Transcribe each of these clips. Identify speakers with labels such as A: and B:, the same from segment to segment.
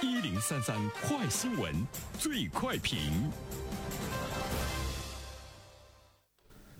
A: 一零三三快新闻，最快评。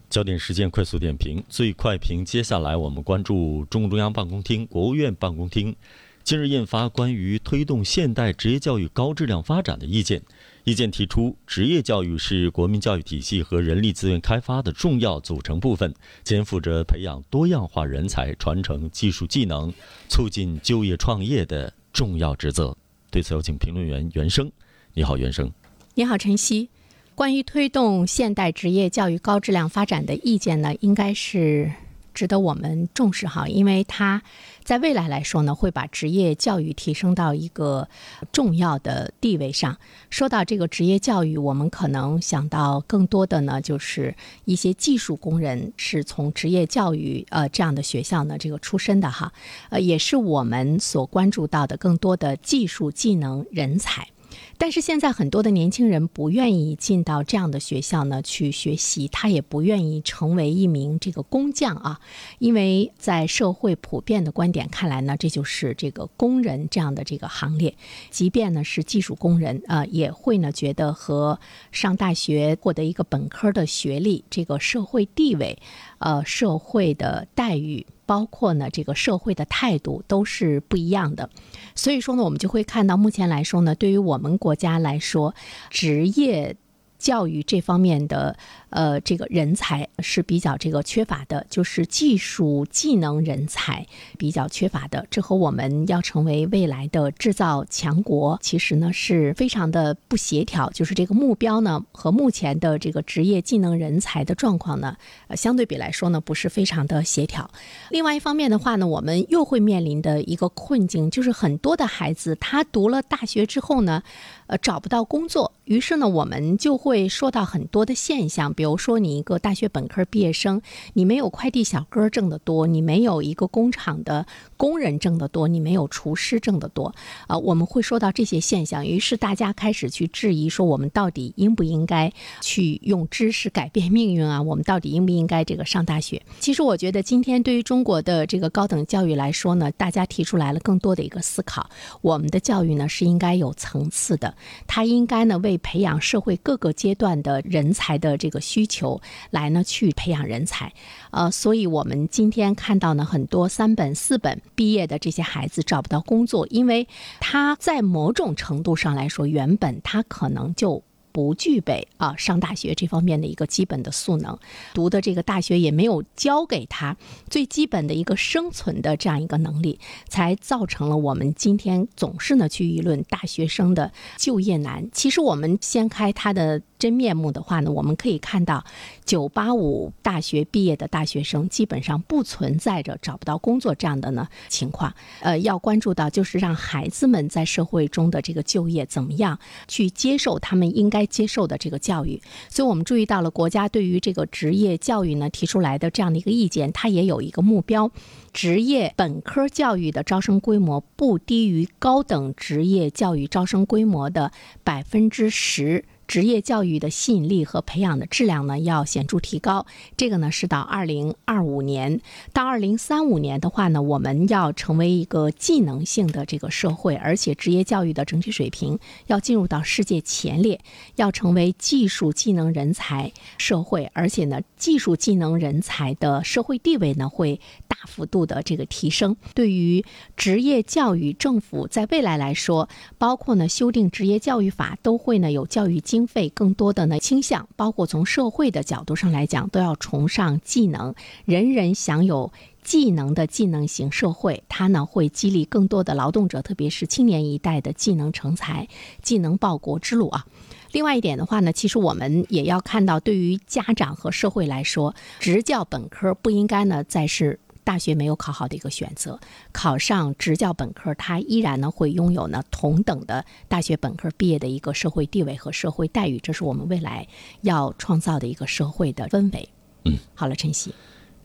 B: 焦点时间快速点评，最快评。接下来我们关注中共中央办公厅、国务院办公厅近日印发关于推动现代职业教育高质量发展的意见。意见提出，职业教育是国民教育体系和人力资源开发的重要组成部分，肩负着培养多样化人才、传承技术技能、促进就业创业的重要职责。对此，有请评论员袁生。你好，袁生。
C: 你好，晨曦。关于推动现代职业教育高质量发展的意见呢，应该是值得我们重视哈，因为它在未来来说呢，会把职业教育提升到一个重要的地位上。说到这个职业教育，我们可能想到更多的呢，就是一些技术工人是从职业教育呃这样的学校呢这个出身的哈，呃，也是我们所关注到的更多的技术技能人才。但是现在很多的年轻人不愿意进到这样的学校呢去学习，他也不愿意成为一名这个工匠啊，因为在社会普遍的观点看来呢，这就是这个工人这样的这个行列，即便呢是技术工人啊，也会呢觉得和上大学获得一个本科的学历，这个社会地位，呃，社会的待遇。包括呢，这个社会的态度都是不一样的，所以说呢，我们就会看到，目前来说呢，对于我们国家来说，职业。教育这方面的呃，这个人才是比较这个缺乏的，就是技术技能人才比较缺乏的。这和我们要成为未来的制造强国，其实呢是非常的不协调。就是这个目标呢和目前的这个职业技能人才的状况呢，呃，相对比来说呢不是非常的协调。另外一方面的话呢，我们又会面临的一个困境，就是很多的孩子他读了大学之后呢。呃，找不到工作，于是呢，我们就会会说到很多的现象，比如说你一个大学本科毕业生，你没有快递小哥挣得多，你没有一个工厂的工人挣得多，你没有厨师挣得多，啊，我们会说到这些现象，于是大家开始去质疑说，我们到底应不应该去用知识改变命运啊？我们到底应不应该这个上大学？其实我觉得今天对于中国的这个高等教育来说呢，大家提出来了更多的一个思考，我们的教育呢是应该有层次的。它应该呢为培养社会各个阶段的人才的这个需求来呢去培养人才，呃，所以我们今天看到呢很多三本四本毕业的这些孩子找不到工作，因为他在某种程度上来说，原本他可能就。不具备啊上大学这方面的一个基本的素能，读的这个大学也没有教给他最基本的一个生存的这样一个能力，才造成了我们今天总是呢去议论大学生的就业难。其实我们掀开他的。真面目的话呢，我们可以看到，九八五大学毕业的大学生基本上不存在着找不到工作这样的呢情况。呃，要关注到就是让孩子们在社会中的这个就业怎么样去接受他们应该该接受的这个教育。所以我们注意到了国家对于这个职业教育呢提出来的这样的一个意见，它也有一个目标：职业本科教育的招生规模不低于高等职业教育招生规模的百分之十。职业教育的吸引力和培养的质量呢，要显著提高。这个呢是到二零二五年，到二零三五年的话呢，我们要成为一个技能性的这个社会，而且职业教育的整体水平要进入到世界前列，要成为技术技能人才社会，而且呢，技术技能人才的社会地位呢会大幅度的这个提升。对于职业教育，政府在未来来说，包括呢修订职业教育法，都会呢有教育经。经费更多的呢倾向，包括从社会的角度上来讲，都要崇尚技能，人人享有技能的技能型社会，它呢会激励更多的劳动者，特别是青年一代的技能成才、技能报国之路啊。另外一点的话呢，其实我们也要看到，对于家长和社会来说，职教本科不应该呢再是。大学没有考好的一个选择，考上职教本科，他依然呢会拥有呢同等的大学本科毕业的一个社会地位和社会待遇，这是我们未来要创造的一个社会的氛围。
B: 嗯，
C: 好了，晨曦，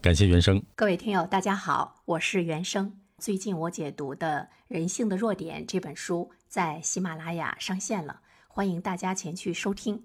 B: 感谢原生。
C: 各位听友，大家好，我是原生。最近我解读的《人性的弱点》这本书在喜马拉雅上线了，欢迎大家前去收听。